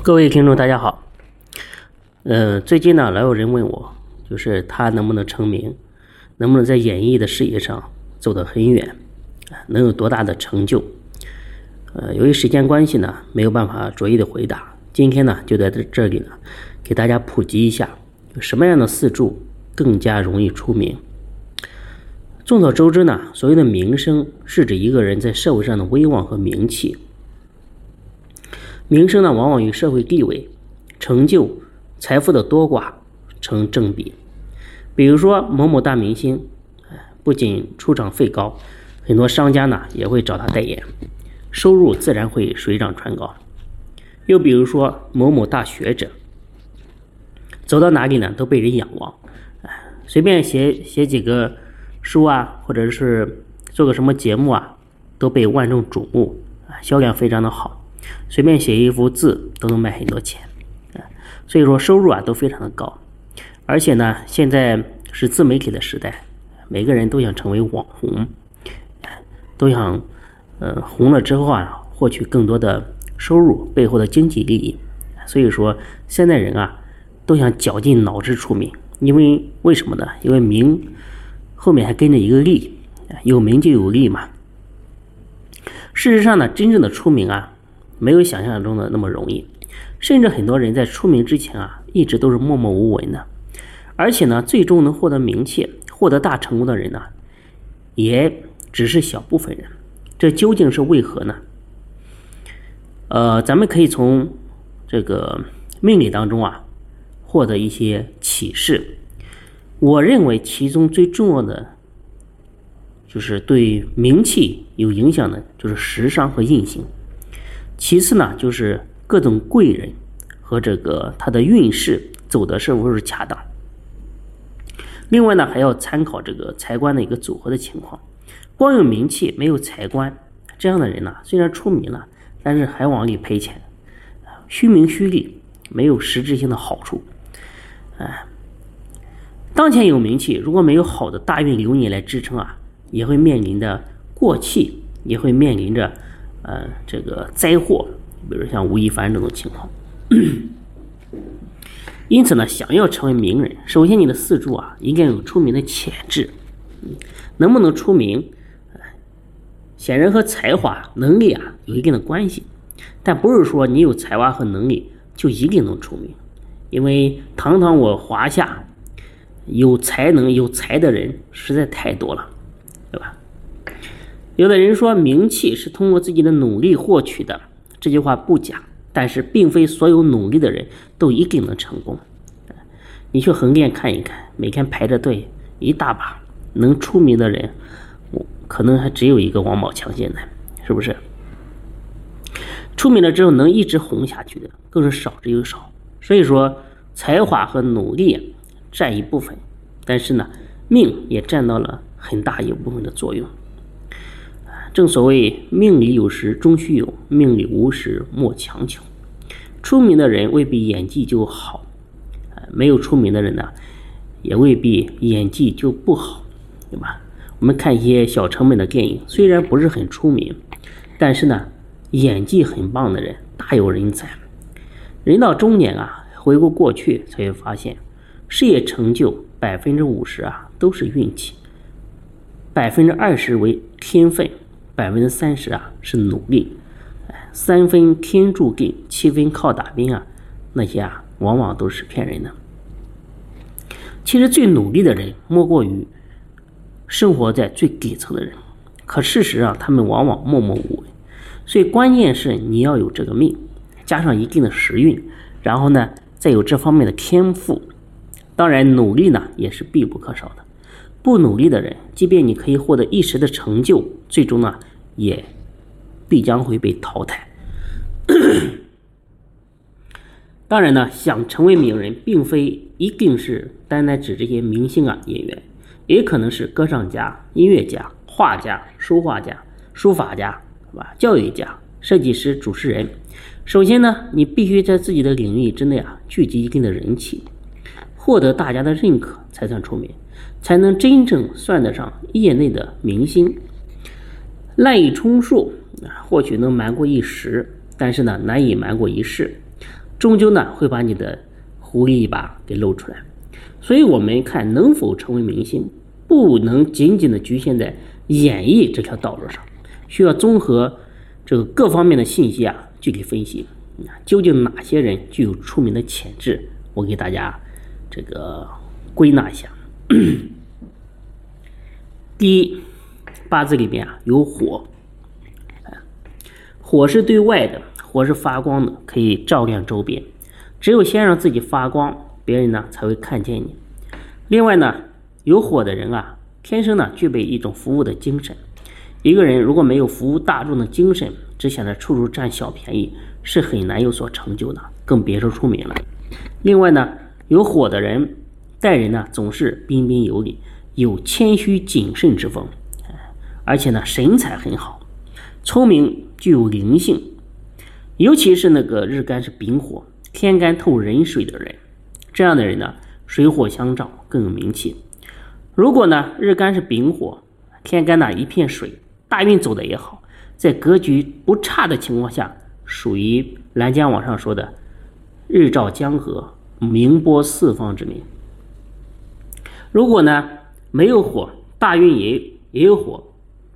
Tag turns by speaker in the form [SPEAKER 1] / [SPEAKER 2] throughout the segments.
[SPEAKER 1] 各位听众，大家好。呃，最近呢，老有人问我，就是他能不能成名，能不能在演艺的事业上走得很远，能有多大的成就？呃，由于时间关系呢，没有办法逐一的回答。今天呢，就在这这里呢，给大家普及一下，什么样的四柱更加容易出名。众所周知呢，所谓的名声是指一个人在社会上的威望和名气。名声呢，往往与社会地位、成就、财富的多寡成正比。比如说某某大明星，不仅出场费高，很多商家呢也会找他代言，收入自然会水涨船高。又比如说某某大学者，走到哪里呢都被人仰望，哎，随便写写几个书啊，或者是做个什么节目啊，都被万众瞩目，啊，销量非常的好。随便写一幅字都能卖很多钱，啊，所以说收入啊都非常的高，而且呢，现在是自媒体的时代，每个人都想成为网红，都想，呃，红了之后啊，获取更多的收入背后的经济利益，所以说现在人啊都想绞尽脑汁出名，因为为什么呢？因为名后面还跟着一个利，有名就有利嘛。事实上呢，真正的出名啊。没有想象中的那么容易，甚至很多人在出名之前啊，一直都是默默无闻的，而且呢，最终能获得名气、获得大成功的人呢，也只是小部分人。这究竟是为何呢？呃，咱们可以从这个命理当中啊，获得一些启示。我认为其中最重要的，就是对名气有影响的，就是食伤和印星。其次呢，就是各种贵人和这个他的运势走的是不是恰当。另外呢，还要参考这个财官的一个组合的情况。光有名气没有财官，这样的人呢，虽然出名了，但是还往里赔钱，虚名虚利，没有实质性的好处。哎，当前有名气，如果没有好的大运流年来支撑啊，也会面临着过气，也会面临着。呃，这个灾祸，比如像吴亦凡这种情况。因此呢，想要成为名人，首先你的四柱啊，应该有出名的潜质。能不能出名，显然和才华、能力啊有一定的关系。但不是说你有才华和能力就一定能出名，因为堂堂我华夏，有才能、有才的人实在太多了，有的人说名气是通过自己的努力获取的，这句话不假，但是并非所有努力的人都一定能成功。你去横店看一看，每天排着队一大把，能出名的人，可能还只有一个王宝强。现在是不是？出名了之后能一直红下去的，更是少之又少。所以说，才华和努力占一部分，但是呢，命也占到了很大一部分的作用。正所谓命里有时终须有，命里无时莫强求。出名的人未必演技就好，没有出名的人呢，也未必演技就不好，对吧？我们看一些小成本的电影，虽然不是很出名，但是呢，演技很棒的人大有人在。人到中年啊，回顾过去，才会发现，事业成就百分之五十啊都是运气，百分之二十为天分。百分之三十啊是努力，三分天注定，七分靠打拼啊，那些啊往往都是骗人的。其实最努力的人莫过于生活在最底层的人，可事实上他们往往默默无闻。所以关键是你要有这个命，加上一定的时运，然后呢再有这方面的天赋，当然努力呢也是必不可少的。不努力的人，即便你可以获得一时的成就，最终呢，也必将会被淘汰。当然呢，想成为名人，并非一定是单单指这些明星啊、演员，也可能是歌唱家、音乐家、画家、书画家、书法家，是吧？教育家、设计师、主持人。首先呢，你必须在自己的领域之内啊，聚集一定的人气，获得大家的认可，才算出名。才能真正算得上业内的明星。滥竽充数啊，或许能瞒过一时，但是呢，难以瞒过一世。终究呢会把你的狐狸尾巴给露出来。所以，我们看能否成为明星，不能仅仅的局限在演绎这条道路上，需要综合这个各方面的信息啊，具体分析究竟哪些人具有出名的潜质。我给大家这个归纳一下。第一，八字里面啊有火，火是对外的，火是发光的，可以照亮周边。只有先让自己发光，别人呢才会看见你。另外呢，有火的人啊，天生呢具备一种服务的精神。一个人如果没有服务大众的精神，只想着处处占小便宜，是很难有所成就的，更别说出名了。另外呢，有火的人待人呢总是彬彬有礼。有谦虚谨慎之风，而且呢神采很好，聪明具有灵性，尤其是那个日干是丙火，天干透壬水的人，这样的人呢水火相照，更有名气。如果呢日干是丙火，天干呢一片水，大运走的也好，在格局不差的情况下，属于兰江网上说的日照江河，名播四方之名。如果呢？没有火，大运也也有火，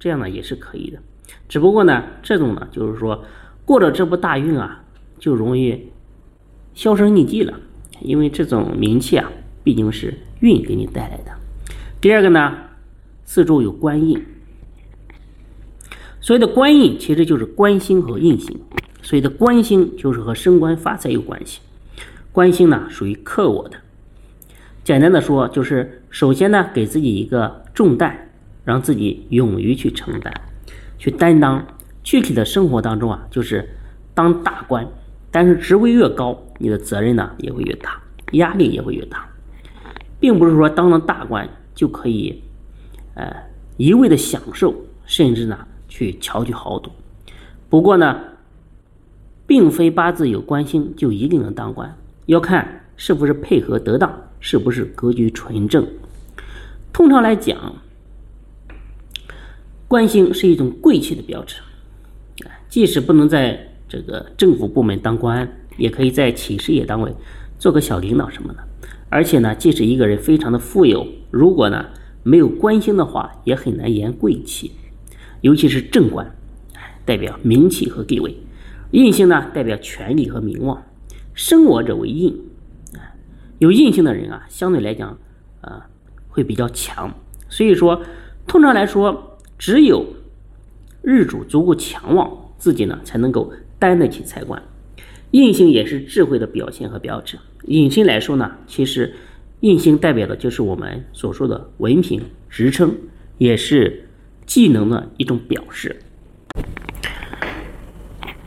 [SPEAKER 1] 这样呢也是可以的。只不过呢，这种呢就是说过了这部大运啊，就容易销声匿迹了，因为这种名气啊，毕竟是运给你带来的。第二个呢，四周有官印，所谓的官印其实就是官星和印星，所谓的官星就是和升官发财有关系，官星呢属于克我的。简单的说，就是首先呢，给自己一个重担，让自己勇于去承担、去担当。具体的生活当中啊，就是当大官，但是职位越高，你的责任呢也会越大，压力也会越大，并不是说当了大官就可以，呃，一味的享受，甚至呢去巧取豪夺。不过呢，并非八字有官星就一定能当官，要看是不是配合得当。是不是格局纯正？通常来讲，官星是一种贵气的标志。即使不能在这个政府部门当官，也可以在企事业单位做个小领导什么的。而且呢，即使一个人非常的富有，如果呢没有官星的话，也很难言贵气。尤其是正官，代表名气和地位；印星呢，代表权力和名望。生我者为印。有印星的人啊，相对来讲，啊，会比较强。所以说，通常来说，只有日主足够强旺，自己呢才能够担得起财官。印星也是智慧的表现和标志。引申来说呢，其实印星代表的就是我们所说的文凭、职称，也是技能的一种表示。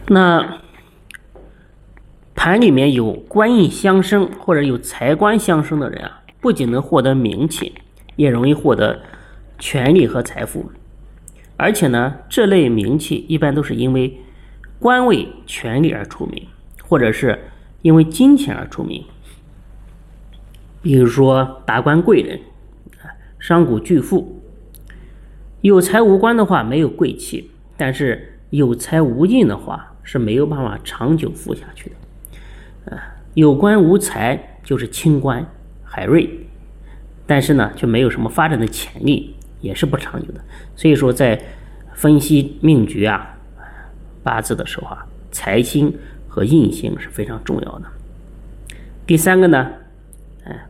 [SPEAKER 1] 那。盘里面有官印相生或者有财官相生的人啊，不仅能获得名气，也容易获得权力和财富。而且呢，这类名气一般都是因为官位、权力而出名，或者是因为金钱而出名。比如说达官贵人、商贾巨富。有财无官的话没有贵气，但是有财无印的话是没有办法长久富下去的。啊有官无才就是清官海瑞，但是呢，却没有什么发展的潜力，也是不长久的。所以说，在分析命局啊、八字的时候啊，财星和印星是非常重要的。第三个呢，哎，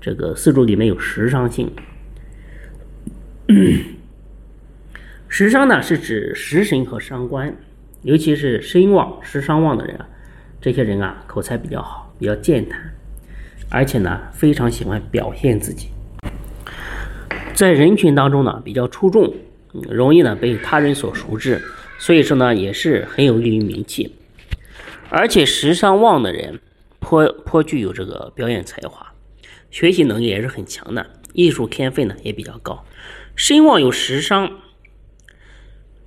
[SPEAKER 1] 这个四柱里面有食伤星，食伤呢是指食神和伤官，尤其是身旺、食伤旺的人啊。这些人啊，口才比较好，比较健谈，而且呢，非常喜欢表现自己，在人群当中呢比较出众，容易呢被他人所熟知，所以说呢也是很有利于名气。而且时尚旺的人颇颇具有这个表演才华，学习能力也是很强的，艺术天分呢也比较高。身旺有时伤，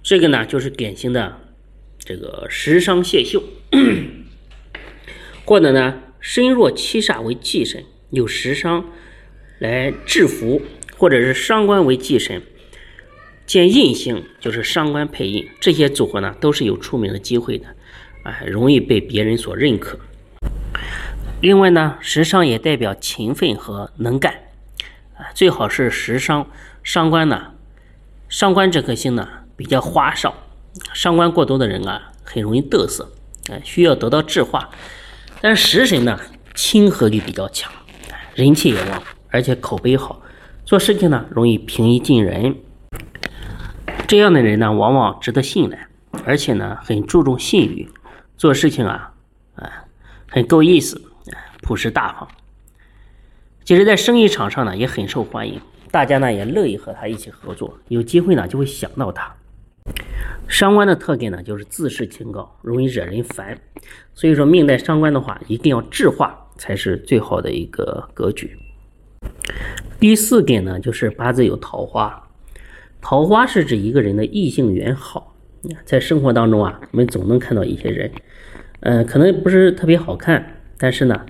[SPEAKER 1] 这个呢就是典型的这个时伤泄秀。或者呢，身弱七煞为忌神，有食伤来制服，或者是伤官为忌神，见印星就是伤官配印，这些组合呢都是有出名的机会的，哎，容易被别人所认可。另外呢，食伤也代表勤奋和能干，啊，最好是食伤伤官呢，伤官这颗星呢比较花哨，伤官过多的人啊很容易嘚瑟，啊，需要得到智化。但食神呢亲和力比较强，人气也旺，而且口碑好，做事情呢容易平易近人。这样的人呢往往值得信赖，而且呢很注重信誉，做事情啊啊很够意思。朴实大方，其实，在生意场上呢，也很受欢迎，大家呢也乐意和他一起合作，有机会呢就会想到他。伤官的特点呢，就是自视清高，容易惹人烦，所以说命带伤官的话，一定要智化才是最好的一个格局。第四点呢，就是八字有桃花，桃花是指一个人的异性缘好，在生活当中啊，我们总能看到一些人，嗯，可能不是特别好看，但是呢。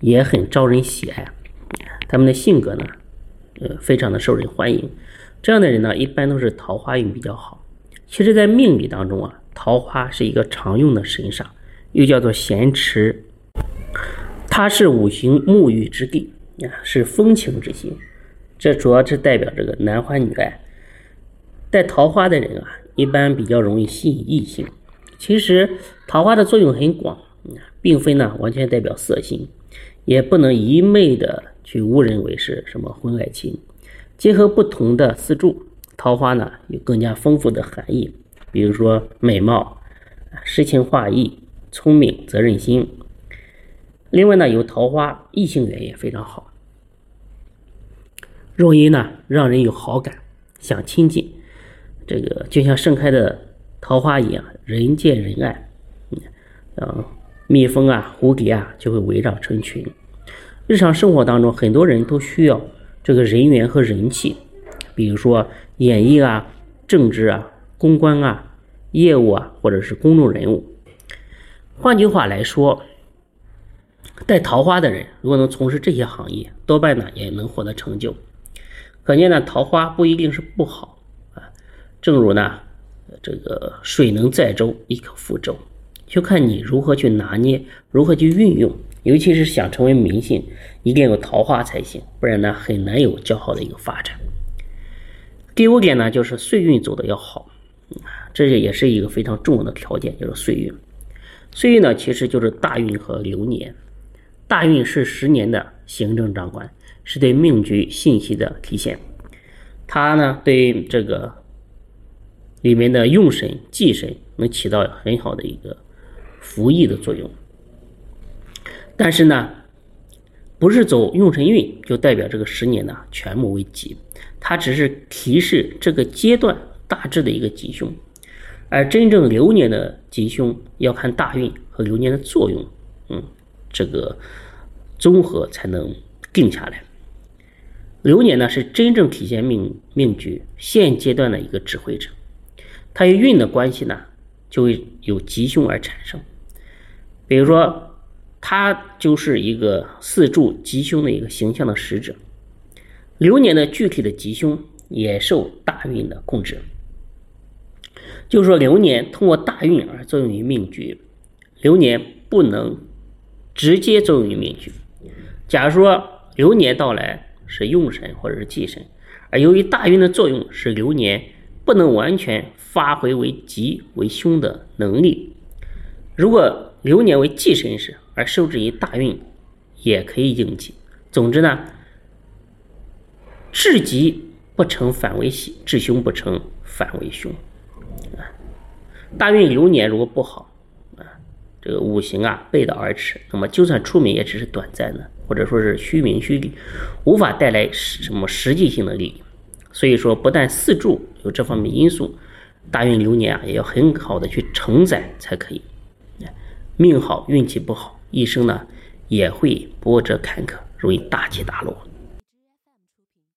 [SPEAKER 1] 也很招人喜爱，他们的性格呢，呃，非常的受人欢迎。这样的人呢，一般都是桃花运比较好。其实，在命理当中啊，桃花是一个常用的神煞，又叫做咸池，它是五行沐浴之地啊，是风情之星。这主要是代表这个男欢女爱。带桃花的人啊，一般比较容易吸引异性。其实，桃花的作用很广，并非呢完全代表色性。也不能一昧的去误认为是什么婚外情，结合不同的四柱，桃花呢有更加丰富的含义，比如说美貌、诗情画意、聪明、责任心。另外呢，有桃花异性缘也非常好，若因呢让人有好感，想亲近。这个就像盛开的桃花一样，人见人爱。嗯。蜜蜂啊，蝴蝶啊，就会围绕成群。日常生活当中，很多人都需要这个人缘和人气，比如说演艺啊、政治啊、公关啊、业务啊，或者是公众人物。换句话来说，带桃花的人，如果能从事这些行业，多半呢也能获得成就。可见呢，桃花不一定是不好啊。正如呢，这个水能载舟，亦可覆舟。就看你如何去拿捏，如何去运用，尤其是想成为明星，一定有桃花才行，不然呢很难有较好的一个发展。第五点呢，就是岁运走的要好，这也是一个非常重要的条件，就是岁运。岁运呢，其实就是大运和流年。大运是十年的行政长官，是对命局信息的体现，它呢对这个里面的用神、忌神能起到很好的一个。服役的作用，但是呢，不是走用神运就代表这个十年呢全部为吉，它只是提示这个阶段大致的一个吉凶，而真正流年的吉凶要看大运和流年的作用，嗯，这个综合才能定下来。流年呢是真正体现命命局现阶段的一个指挥者，它与运的关系呢就会有吉凶而产生。比如说，他就是一个四柱吉凶的一个形象的使者。流年的具体的吉凶也受大运的控制。就是说，流年通过大运而作用于命局，流年不能直接作用于命局。假如说流年到来是用神或者是忌神，而由于大运的作用，使流年不能完全发挥为吉为凶的能力。如果流年为忌神时，而受制于大运，也可以应急。总之呢，至吉不成反为喜，至凶不成反为凶。啊，大运流年如果不好，啊，这个五行啊背道而驰，那么就算出名也只是短暂的，或者说是虚名虚利，无法带来什么实际性的利益。所以说，不但四柱有这方面因素，大运流年啊也要很好的去承载才可以。命好运气不好，一生呢也会波折坎坷，容易大起大落。